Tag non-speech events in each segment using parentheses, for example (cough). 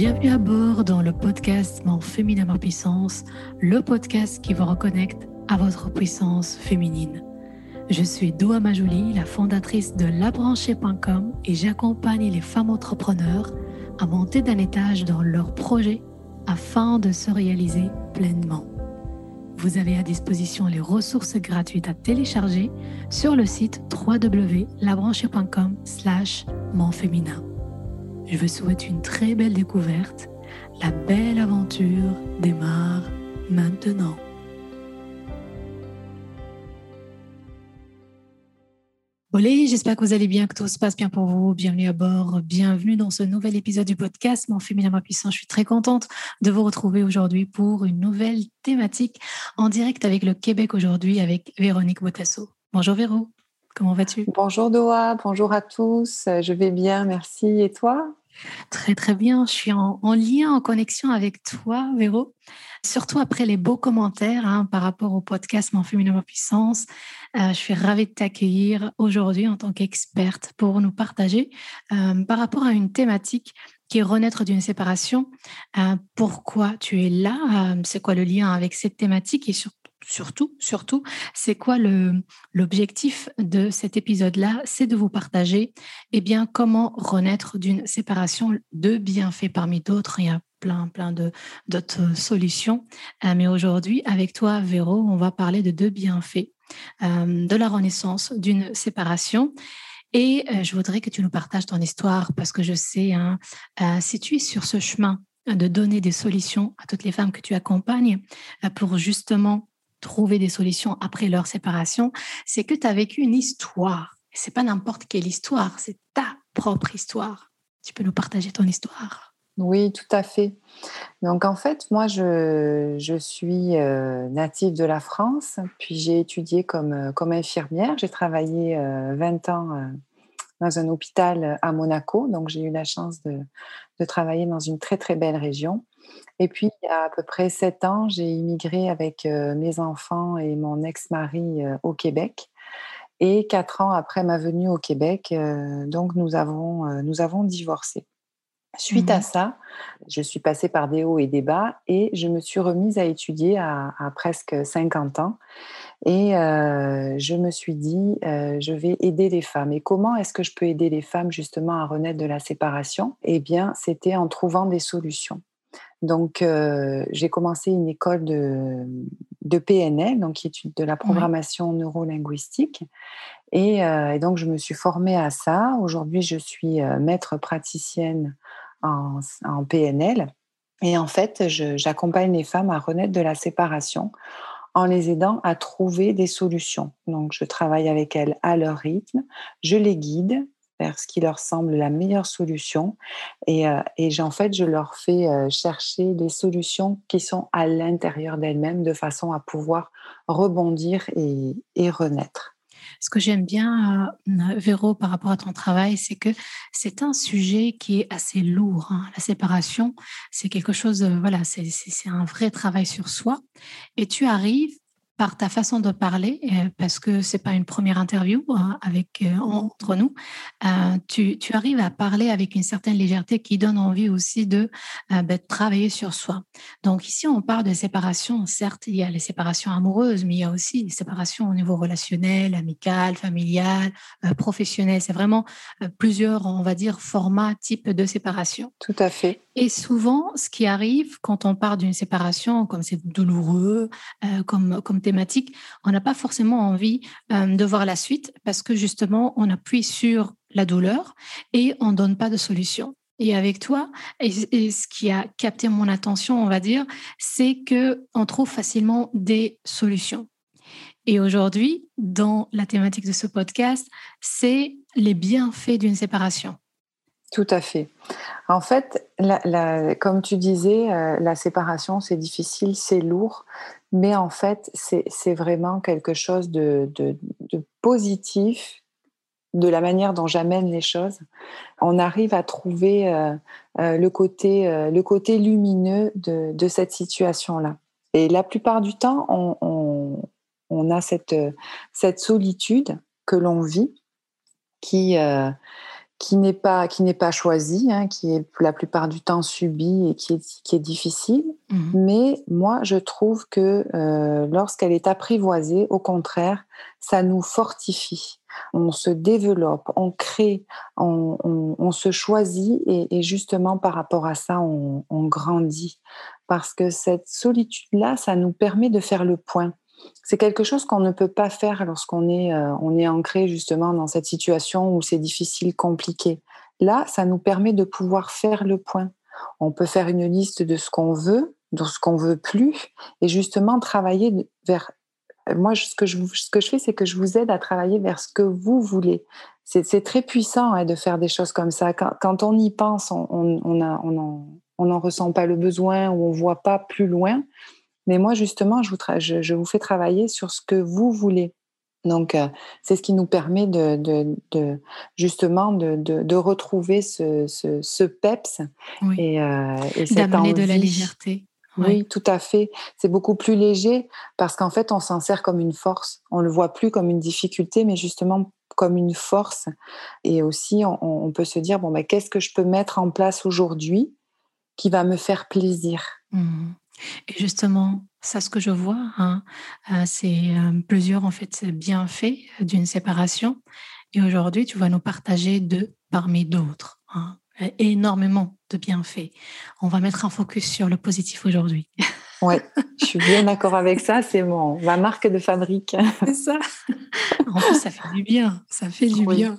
Bienvenue à bord dans le podcast Mon féminin ma puissance, le podcast qui vous reconnecte à votre puissance féminine. Je suis Doua Majouli, la fondatrice de labranchée.com et j'accompagne les femmes entrepreneurs à monter d'un étage dans leurs projets afin de se réaliser pleinement. Vous avez à disposition les ressources gratuites à télécharger sur le site www.labranchée.com slash. Je vous souhaite une très belle découverte. La belle aventure démarre maintenant. Olé, j'espère que vous allez bien, que tout se passe bien pour vous. Bienvenue à bord, bienvenue dans ce nouvel épisode du podcast Mon féminin puissant. Je suis très contente de vous retrouver aujourd'hui pour une nouvelle thématique en direct avec le Québec aujourd'hui avec Véronique Botasso. Bonjour Véro, comment vas-tu? Bonjour Doha, bonjour à tous. Je vais bien, merci. Et toi? Très très bien, je suis en, lien, en connexion avec toi, Véro. Surtout après les beaux commentaires hein, par rapport au podcast Mon féminin en puissance. Euh, je suis ravie de t'accueillir aujourd'hui en tant qu'experte pour nous partager euh, par rapport à une thématique qui est renaître d'une séparation. Euh, pourquoi tu es là? C'est quoi le lien avec cette thématique? Et surtout surtout, surtout, c'est quoi l'objectif de cet épisode-là? C'est de vous partager eh bien, comment renaître d'une séparation de bienfaits parmi d'autres. Il y a plein, plein d'autres solutions. Euh, mais aujourd'hui, avec toi, Véro, on va parler de deux bienfaits euh, de la renaissance d'une séparation. Et euh, je voudrais que tu nous partages ton histoire parce que je sais, hein, si tu es sur ce chemin de donner des solutions à toutes les femmes que tu accompagnes pour justement trouver des solutions après leur séparation, c'est que tu as vécu une histoire. C'est pas n'importe quelle histoire, c'est ta propre histoire. Tu peux nous partager ton histoire? Oui, tout à fait. Donc en fait, moi, je, je suis euh, native de la France, puis j'ai étudié comme, euh, comme infirmière. J'ai travaillé 20 euh, ans dans un hôpital à Monaco, donc j'ai eu la chance de, de travailler dans une très très belle région. Et puis, il y a à peu près sept ans, j'ai immigré avec euh, mes enfants et mon ex-mari euh, au Québec. Et quatre ans après ma venue au Québec, euh, donc nous avons, nous avons divorcé. Suite à mmh ça, je suis passée par des hauts et des bas et je me suis remise à étudier à, à presque 50 ans. Et je me suis dit, je vais aider les femmes. Et comment est-ce que je peux aider les femmes justement à renaître de la séparation? Eh bien, c'était en trouvant des solutions. Donc, euh, j'ai commencé une école de, de, PNL, donc étude de la programmation neurolinguistique. Et, euh, et, donc, je me suis formée à ça. Aujourd'hui, je suis euh, maître praticienne en, en PNL. Et en fait, j'accompagne les femmes à renaître de la séparation en les aidant à trouver des solutions. Donc, je travaille avec elles à leur rythme, je les guide vers ce qui leur semble la meilleure solution. Et, euh, et en fait, je leur fais euh, chercher des solutions qui sont à l'intérieur d'elles-mêmes de façon à pouvoir rebondir et, renaître. Ce que j'aime bien, euh, Véro, par rapport à ton travail, c'est que c'est un sujet qui est assez lourd. Hein. La séparation, c'est quelque chose, voilà, c'est un vrai travail sur soi. Et tu arrives par ta façon de parler, euh, parce que c'est pas une première interview hein, avec euh, entre nous, euh, tu, arrives à parler avec une certaine légèreté qui donne envie aussi de, ben, de, travailler sur soi. Donc ici, on parle de séparation. Certes, il y a les séparations amoureuses, mais il y a aussi les séparations au niveau relationnel, amical, familial, professionnel. C'est vraiment plusieurs, on va dire, formats, types de séparation. Tout à fait. Et souvent, ce qui arrive quand on part d'une séparation, comme c'est douloureux, comme, comme thématique, on n'a pas forcément envie euh, de voir la suite parce que justement, on appuie sur la douleur et on donne pas de solution. Et avec toi, ce qui a capté mon attention, on va dire, c'est que on trouve facilement des solutions. Et aujourd'hui, dans la thématique de ce podcast, c'est les bienfaits d'une séparation. Tout à fait. En fait, comme tu disais, euh, la séparation, c'est difficile, c'est lourd, mais en fait, c'est vraiment quelque chose de, positif de la manière dont j'amène les choses. On arrive à trouver euh, euh, le, côté, le côté lumineux de, cette situation-là. Et la plupart du temps, on, on a cette, cette solitude que l'on vit qui qui n'est pas qui n'est pas choisi, hein, qui est la plupart du temps subi et qui est, qui est difficile. Mhm. Mais moi, je trouve que euh, lorsqu'elle est apprivoisée, au contraire, ça nous fortifie. On se développe, on crée, on, on, on se choisit et, et, justement par rapport à ça, on, on grandit. Parce que cette solitude-là, ça nous permet de faire le point c'est quelque chose qu'on ne peut pas faire lorsqu'on est, euh, on est ancré justement dans cette situation où c'est difficile, compliqué. Là, ça nous permet de pouvoir faire le point. On peut faire une liste de ce qu'on veut, de ce qu'on veut plus, et justement travailler vers. Moi, ce que je, ce que je fais, c'est que je vous aide à travailler vers ce que vous voulez. C'est très puissant hein, de faire des choses comme ça. Quand, on y pense, on n'en on, on on ressent pas le besoin ou on voit pas plus loin. Mais moi, justement, je vous, je, vous fais travailler sur ce que vous voulez. Donc, euh, c'est ce qui nous permet de, de, justement de, retrouver ce, ce, PEPS et, euh, et de la légèreté. Oui, tout à fait. C'est beaucoup plus léger parce qu'en fait, on s'en sert comme une force. On le voit plus comme une difficulté, mais justement comme une force. Et aussi, on, peut se dire bon, ben, qu'est-ce que je peux mettre en place aujourd'hui qui va me faire plaisir? Mmh. Et justement, ça, ce que je vois, hein, euh, c'est euh, plusieurs en fait bienfaits d'une séparation. Et aujourd'hui, tu vas nous partager deux parmi d'autres. Hein, énormément de bienfaits. On va mettre un focus sur le positif aujourd'hui. Oui, je suis bien d'accord avec ça. C'est mon ma marque de fabrique. (laughs) C'est ça. En plus, ça fait du bien. Ça fait du bien.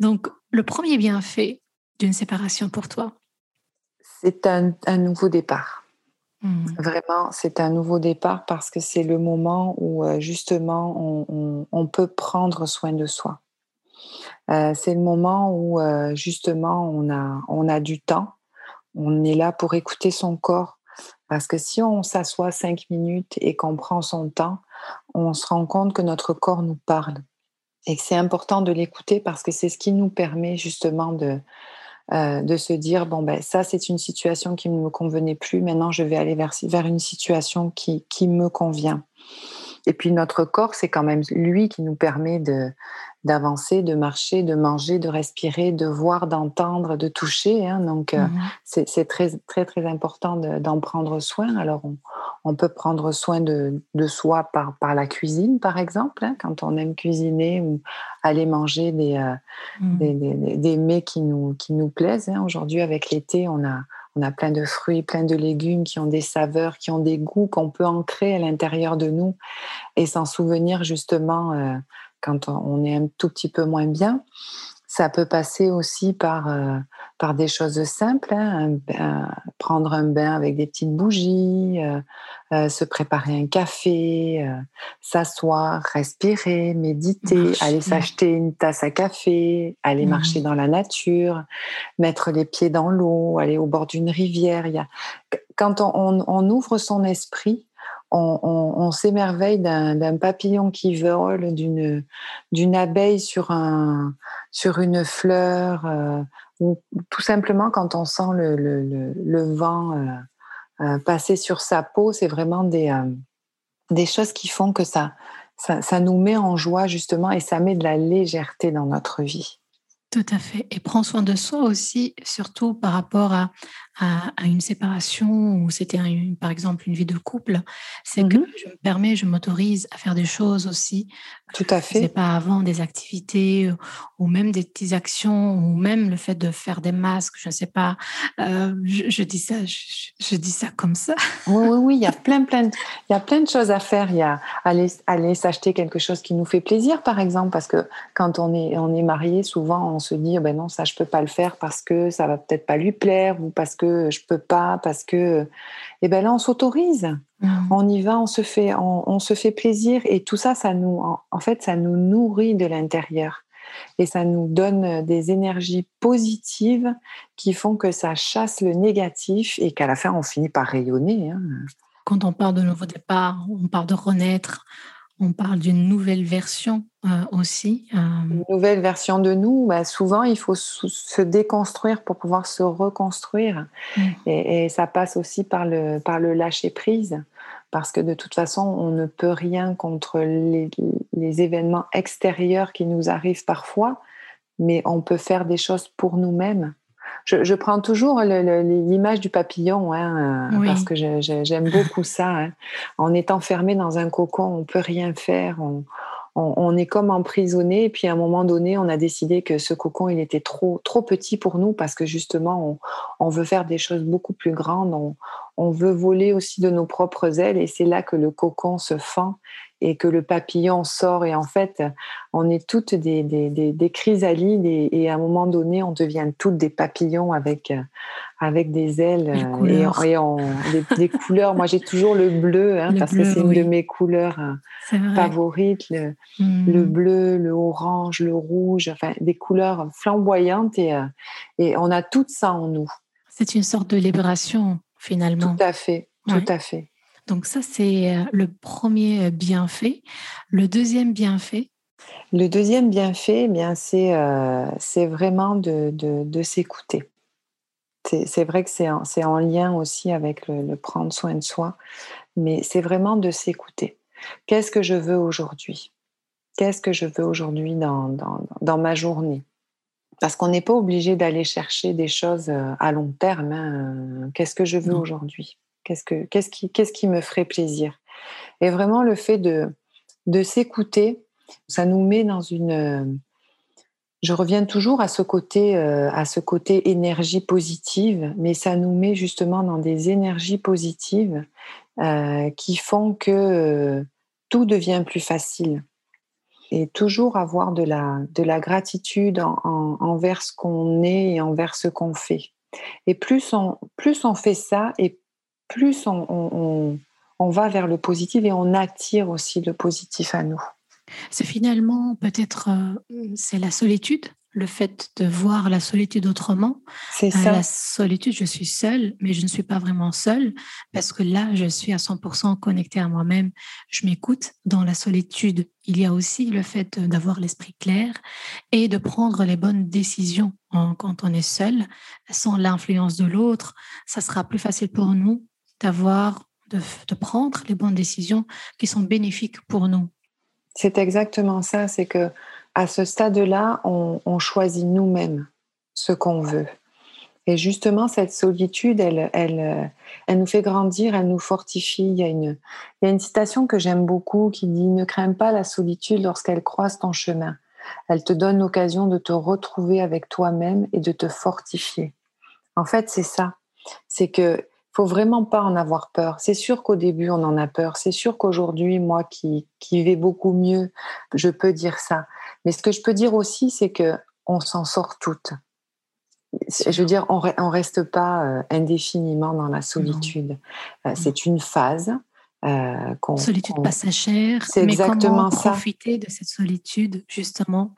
Donc, le premier bienfait d'une séparation pour toi? C'est un, un nouveau départ. Mmh. Vraiment, c'est un nouveau départ parce que c'est le moment où euh, justement on, peut prendre soin de soi. Euh, c'est le moment où euh, justement on a, on a du temps, on est là pour écouter son corps. Parce que si on s'assoit cinq minutes et qu'on prend son temps, on se rend compte que notre corps nous parle et que c'est important de l'écouter parce que c'est ce qui nous permet justement de, euh, de se dire bon ben ça c'est une situation qui ne me convenait plus. Maintenant je vais aller vers, vers une situation qui, qui me convient. Et puis notre corps c'est quand même lui qui nous permet de d'avancer de marcher de manger de respirer de voir d'entendre de toucher hein. donc euh, mmh c'est très très très important d'en prendre soin alors on, on peut prendre soin de, soi par, par la cuisine, par exemple, hein, quand on aime cuisiner ou aller manger des, euh, mmh. des, mets qui nous, qui nous plaisent. Hein. Aujourd'hui, avec l'été, on a, on a plein de fruits, plein de légumes qui ont des saveurs, qui ont des goûts qu'on peut ancrer à l'intérieur de nous et s'en souvenir justement euh, quand on est un tout petit peu moins bien. Ça peut passer aussi par, euh, par des choses simples, hein, prendre un bain avec des petites bougies, euh, euh, se préparer un café, s'asseoir, respirer, méditer, aller s'acheter une tasse à café, aller mmh. marcher dans la nature, mettre les pieds dans l'eau, aller au bord d'une rivière. Il y a... Quand on, on ouvre son esprit, on, s'émerveille d'un papillon qui vole, d'une abeille sur, un, sur une fleur, euh, ou tout simplement quand on sent le, vent euh, euh, passer sur sa peau, c'est vraiment des, des choses qui font que ça, ça nous met en joie justement et ça met de la légèreté dans notre vie. Tout à fait. Et prends soin de soi aussi, surtout par rapport à, à, une séparation ou c'était par exemple une vie de couple. C'est que mmh je me permets, je m'autorise à faire des choses aussi. Tout à fait. C'est pas avant des activités ou même des petites actions ou même le fait de faire des masques. Je ne sais pas. Euh, je, dis ça, je, dis ça comme ça. Oui, oui, oui. Il y a (laughs) plein, plein, de, il y a plein de choses à faire. Il y a aller, aller s'acheter quelque chose qui nous fait plaisir, par exemple, parce que quand on est, on est marié, souvent on se dit, ben non, ça je peux pas le faire parce que ça va peut-être pas lui plaire ou parce que je peux pas, parce que, et eh ben là on s'autorise, mmh. on y va, on se fait, on, se fait plaisir et tout ça, ça nous, en fait, ça nous nourrit de l'intérieur et ça nous donne des énergies positives qui font que ça chasse le négatif et qu'à la fin on finit par rayonner. Hein. Quand on parle de nouveau départ, on parle de renaître, on parle d'une nouvelle version euh, aussi. Euh. Une nouvelle version de nous, bah, souvent il faut se déconstruire pour pouvoir se reconstruire. Mm. Et, ça passe aussi par le, par le lâcher prise, parce que de toute façon, on ne peut rien contre les, les événements extérieurs qui nous arrivent parfois. mais on peut faire des choses pour nous-mêmes. Je, prends toujours l'image du papillon, hein, parce que j'aime beaucoup ça. Hein. En étant fermé dans un cocon, on peut rien faire. On, on, est comme emprisonné. Et puis à un moment donné, on a décidé que ce cocon, il était trop, trop petit pour nous parce que justement, on, veut faire des choses beaucoup plus grandes. On, on veut voler aussi de nos propres ailes. Et c'est là que le cocon se fend et que le papillon sort. Et en fait, on est toutes des, des, des, chrysalides et, à un moment donné, on devient toutes des papillons avec, avec des ailes et, des, couleurs. Moi, j'ai toujours le bleu hein, parce que c'est une de mes couleurs favorites. Le, le, bleu, le orange, le rouge, enfin, des couleurs flamboyantes et, euh, et on a tout ça en nous. C'est une sorte de libération finalement. Tout à fait, tout à fait. Donc ça, c'est euh, le premier bienfait. Le deuxième bienfait? Le deuxième bienfait, eh bien, c'est, euh, c'est vraiment de, de, s'écouter. C'est, vrai que c'est en, lien aussi avec le, prendre soin de soi, mais c'est vraiment de s'écouter. Qu'est-ce que je veux aujourd'hui? Qu'est-ce que je veux aujourd'hui dans, dans, dans ma journée? Parce qu'on n'est pas obligé d'aller chercher des choses euh, à long terme. Hein. Qu'est-ce que je veux aujourd'hui? Qu'est-ce, que, qu'est-ce, qui, qu'est-ce qui me ferait plaisir? Et vraiment, le fait de, de s'écouter, ça nous met dans une. Je reviens toujours à ce côté, euh, à ce côté énergie positive, mais ça nous met justement dans des énergies positives euh, qui font que euh, tout devient plus facile. Et toujours avoir de la, de la gratitude envers ce qu'on est et envers ce qu'on fait. Et plus on, plus on fait ça, plus on, va vers le positif et on attire aussi le positif à nous. C'est finalement peut-être euh, c'est la solitude, le fait de voir la solitude autrement. C'est euh, ça. la solitude, je suis seule, mais je ne suis pas vraiment seule parce que là, je suis à 100% connectée à moi-même. Je m'écoute dans la solitude. Il y a aussi le fait d'avoir l'esprit clair et de prendre les bonnes décisions quand on est seul, sans l'influence de l'autre. Ça sera plus facile pour nous d'avoir, de, prendre les bonnes décisions qui sont bénéfiques pour nous. C'est exactement ça, c'est que à ce stade-là, on, choisit nous-mêmes ce qu'on veut. Et justement, cette solitude, elle, elle, elle nous fait grandir, elle nous fortifie. Il y a une, il y a une citation que j'aime beaucoup qui dit Ne crains pas la solitude lorsqu'elle croise ton chemin. Elle te donne l'occasion de te retrouver avec toi-même et de te fortifier. En fait, c'est ça. C'est que faut vraiment pas en avoir peur. C'est sûr qu'au début, on en a peur. C'est sûr qu'aujourd'hui, moi qui, qui vais beaucoup mieux, je peux dire ça. Mais ce que je peux dire aussi, c'est que on s'en sort toutes. Je veux dire, on, on reste pas euh, indéfiniment dans la solitude. Euh, c'est une phase. Euh, solitude passagère. C'est exactement comment profiter de cette solitude justement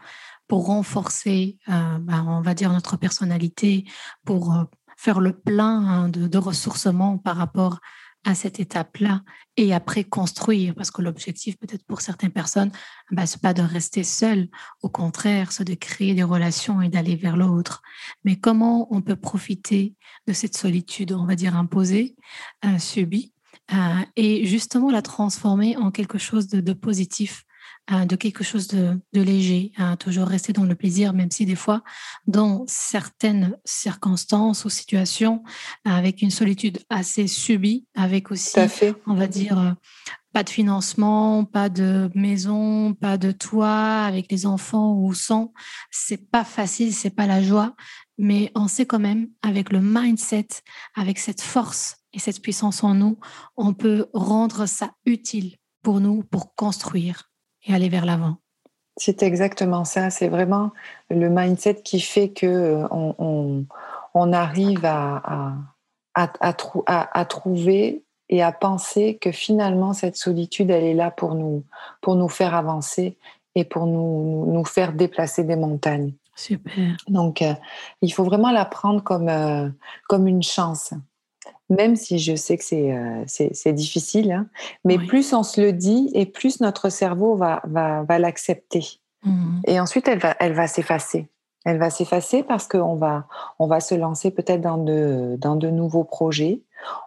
pour renforcer, bah, on va dire notre personnalité, pour faire le plein hein, de, ressourcement par rapport à cette étape-là et après construire, parce que l'objectif peut-être pour certaines personnes, bah, ce n'est pas de rester seul, au contraire, c'est de créer des relations et d'aller vers l'autre. Mais comment on peut profiter de cette solitude, on va dire imposée, euh, subie, euh, et justement la transformer en quelque chose de positif? De quelque chose de, léger, à toujours rester dans le plaisir, même si des fois, dans certaines circonstances ou situations, avec une solitude assez subie, avec aussi, on va dire, euh, pas de financement, pas de maison, pas de toit, avec les enfants ou sans, c'est pas facile, c'est pas la joie, mais on sait quand même, avec le mindset, avec cette force et cette puissance en nous, on peut rendre ça utile pour nous, pour construire et aller vers l'avant. C'est exactement ça. C'est vraiment le mindset qui fait que euh, on, on, arrive à, à, à, trouver et à penser que finalement cette solitude, elle est là pour nous, pour nous faire avancer et pour nous, nous faire déplacer des montagnes. Super. Donc, euh, il faut vraiment la prendre comme, euh, comme une chance même si je sais que c'est euh, difficile. Hein. Mais plus on se le dit et plus notre cerveau va, va, va l'accepter. Mmh. Et ensuite, elle va, elle va s'effacer. Elle va s'effacer parce qu'on va, on va se lancer peut-être dans de, dans de nouveaux projets.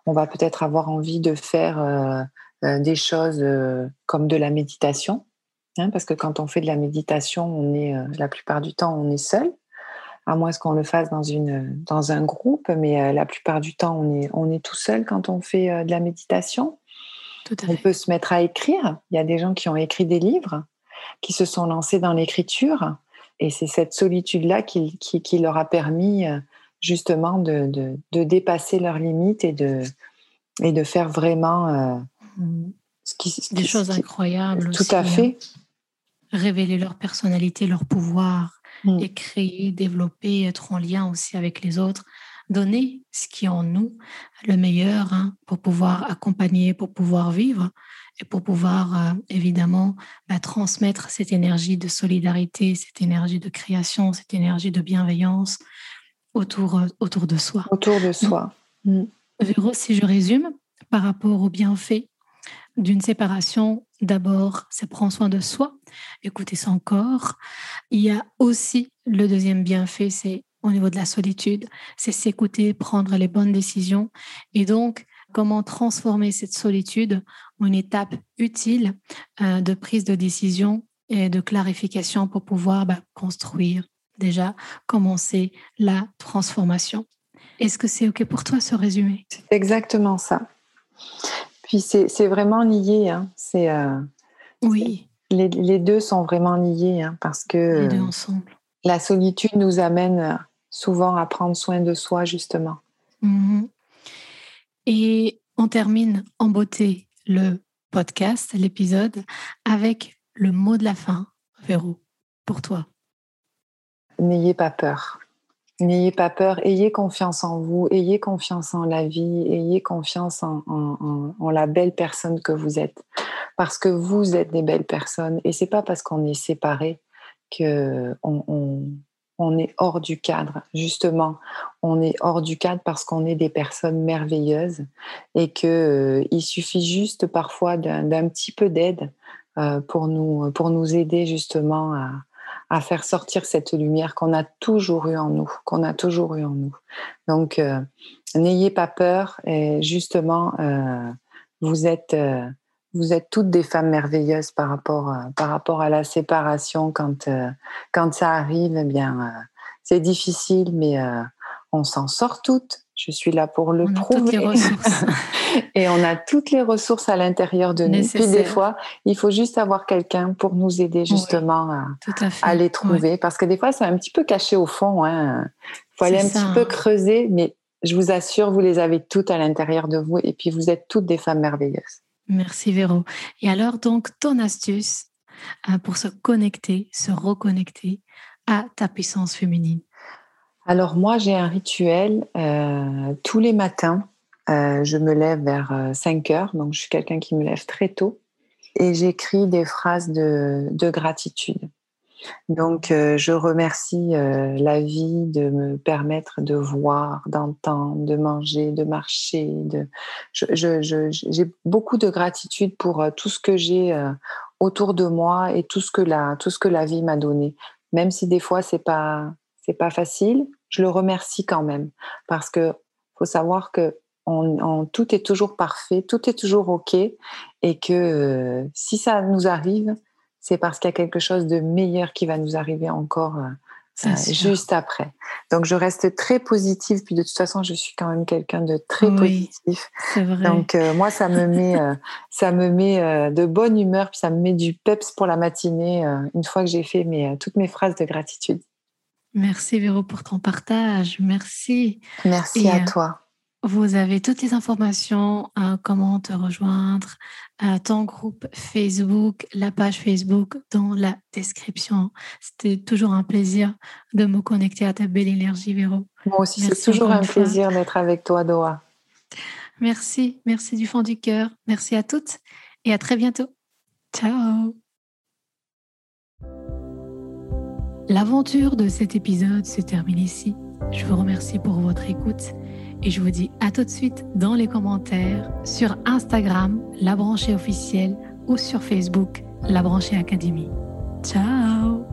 On va peut-être avoir envie de faire euh, euh, des choses comme de la méditation. Hein, parce que quand on fait de la méditation, on est la plupart du temps on est seul, à moins qu'on le fasse dans une dans un groupe, mais euh, la plupart du temps on est on est tout seul quand on fait euh, de la méditation. on peut se mettre à écrire. Il y a des gens qui ont écrit des livres, qui se sont lancés dans l'écriture, et c'est cette solitude là qui, qui, leur a permis justement de, de, de, dépasser leurs limites et de et de faire vraiment mmh. ce qui, des choses incroyables. Tout à hein. fait révéler leur personnalité, leur pouvoir, mm. et créer, développer, être en lien aussi avec les autres, donner ce qui est en nous, le meilleur, hein, pour pouvoir accompagner, pour pouvoir vivre et pour pouvoir euh, évidemment bah, transmettre cette énergie de solidarité, cette énergie de création, cette énergie de bienveillance autour, euh, autour de soi. Autour de soi. Mm. Véro, si je résume, par rapport aux bienfaits d'une séparation, d'abord, c'est prendre soin de soi, écouter son corps. Il y a aussi le deuxième bienfait, c'est au niveau de la solitude, c'est s'écouter, prendre les bonnes décisions. Et donc, comment transformer cette solitude en une étape utile euh, de prise de décision et de clarification pour pouvoir bah, construire, déjà commencer la transformation. Est-ce que c'est OK pour toi ce résumé? C'est exactement ça. Puis c'est vraiment lié. Hein. C'est euh, oui. Les, les, deux sont vraiment liés hein, parce que les deux ensemble. la solitude nous amène souvent à prendre soin de soi justement. Mhm. Et on termine en beauté le podcast, l'épisode, avec le mot de la fin, Véro, pour toi. N'ayez pas peur. N'ayez pas peur, ayez confiance en vous, ayez confiance en la vie, ayez confiance en, la belle personne que vous êtes. Parce que vous êtes des belles personnes. Et c'est pas parce qu'on est séparés que on, est hors du cadre. Justement, on est hors du cadre parce qu'on est des personnes merveilleuses et qu'il euh, suffit juste parfois d'un petit peu d'aide euh, pour, nous, pour nous aider justement à, à faire sortir cette lumière qu'on a toujours eu en nous, qu'on a toujours eu en nous. Donc, euh, n'ayez pas peur. Et justement, euh, vous êtes, euh, vous êtes toutes des femmes merveilleuses par rapport, par rapport à la séparation. Quand, quand ça arrive, eh bien, c'est difficile, mais on s'en sort toutes. Je suis là pour le prouver. (laughs) et on a toutes les ressources à l'intérieur de nous. Puis des fois, il faut juste avoir quelqu'un pour nous aider justement à, les trouver. Parce que des fois, c'est un petit peu caché au fond. Il hein. faut aller un petit peu creuser, mais je vous assure, vous les avez toutes à l'intérieur de vous. Et puis, vous êtes toutes des femmes merveilleuses. Merci Véro. Et alors, donc, ton astuce euh, pour se connecter, se reconnecter à ta puissance féminine alors moi, j'ai un rituel euh, tous les matins. Euh, je me lève vers 5 euh, heures, donc je suis quelqu'un qui me lève très tôt. Et j'écris des phrases de, gratitude. Donc je remercie la vie de me permettre de voir, d'entendre, de manger, de marcher. J'ai beaucoup de gratitude pour tout ce que j'ai autour de moi et tout ce que la, tout ce que la vie m'a donné. Même si des fois c'est pas c'est pas facile. Je le remercie quand même parce que faut savoir que on, tout est toujours parfait, tout est toujours ok, et que euh, si ça nous arrive, c'est parce qu'il y a quelque chose de meilleur qui va nous arriver encore euh, euh, juste après. Donc je reste très positive, puis de toute façon je suis quand même quelqu'un de très positif. Vrai. Donc moi ça me met, ça me met de bonne humeur, puis ça me met du peps pour la matinée une fois que j'ai fait mes, toutes mes phrases de gratitude. Merci Véro pour ton partage. Merci. Merci à euh, toi. Vous avez toutes les informations, euh, comment te rejoindre, euh, ton groupe Facebook, la page Facebook dans la description. C'était toujours un plaisir de me connecter à ta belle énergie, Véro. Moi aussi, c'est toujours un plaisir d'être avec toi, Doha. Merci, merci du fond du cœur. Merci à toutes et à très bientôt. Ciao. L'aventure de cet épisode se termine ici. Je vous remercie pour votre écoute et je vous dis à tout de suite dans les commentaires sur Instagram, La Branchée officielle ou sur Facebook, La Branchée Académie. Ciao